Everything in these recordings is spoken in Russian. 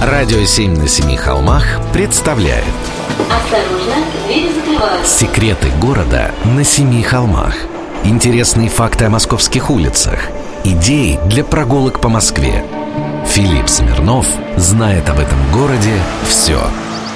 Радио «Семь на семи холмах» представляет. Осторожно, двери закрываются. Секреты города на семи холмах. Интересные факты о московских улицах. Идеи для прогулок по Москве. Филипп Смирнов знает об этом городе все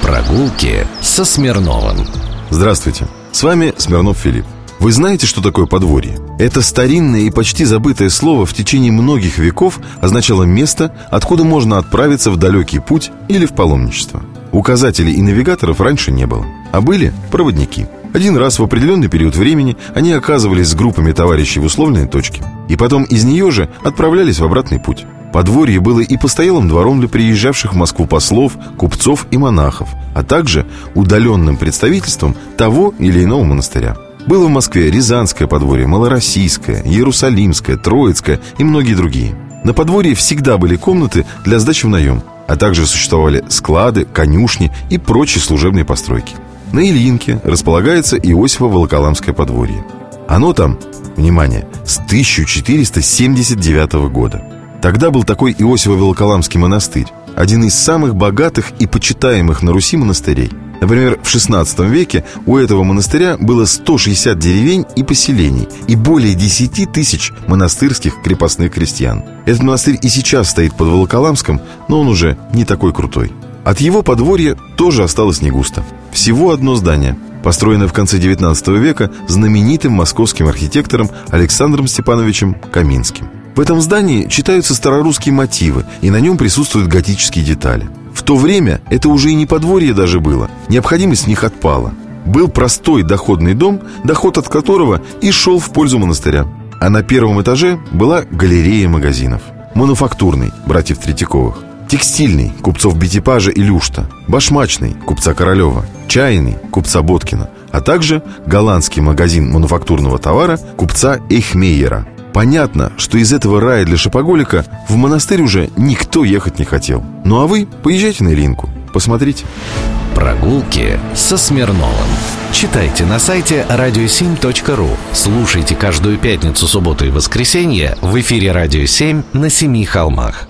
Прогулки со Смирновым. Здравствуйте, с вами Смирнов Филипп. Вы знаете, что такое подворье? Это старинное и почти забытое слово в течение многих веков означало место, откуда можно отправиться в далекий путь или в паломничество. Указателей и навигаторов раньше не было, а были проводники. Один раз в определенный период времени они оказывались с группами товарищей в условленной точке, и потом из нее же отправлялись в обратный путь. Подворье было и постоялым двором для приезжавших в Москву послов, купцов и монахов, а также удаленным представительством того или иного монастыря. Было в Москве Рязанское подворье, Малороссийское, Иерусалимское, Троицкое и многие другие. На подворье всегда были комнаты для сдачи в наем, а также существовали склады, конюшни и прочие служебные постройки. На Ильинке располагается Иосифово-Волоколамское подворье. Оно там, внимание, с 1479 года. Тогда был такой Иосифово-Волоколамский монастырь, один из самых богатых и почитаемых на Руси монастырей – Например, в XVI веке у этого монастыря было 160 деревень и поселений и более 10 тысяч монастырских крепостных крестьян. Этот монастырь и сейчас стоит под Волоколамском, но он уже не такой крутой. От его подворья тоже осталось не густо. Всего одно здание, построенное в конце XIX века знаменитым московским архитектором Александром Степановичем Каминским. В этом здании читаются старорусские мотивы, и на нем присутствуют готические детали – в то время это уже и не подворье даже было. Необходимость в них отпала. Был простой доходный дом, доход от которого и шел в пользу монастыря. А на первом этаже была галерея магазинов. Мануфактурный, братьев Третьяковых. Текстильный, купцов Бетипажа и Люшта. Башмачный, купца Королева. Чайный, купца Боткина. А также голландский магазин мануфактурного товара купца Эйхмейера – Понятно, что из этого рая для шопоголика в монастырь уже никто ехать не хотел. Ну а вы поезжайте на Ильинку, посмотрите. Прогулки со Смирновым. Читайте на сайте radio7.ru. Слушайте каждую пятницу, субботу и воскресенье в эфире «Радио 7» на Семи холмах.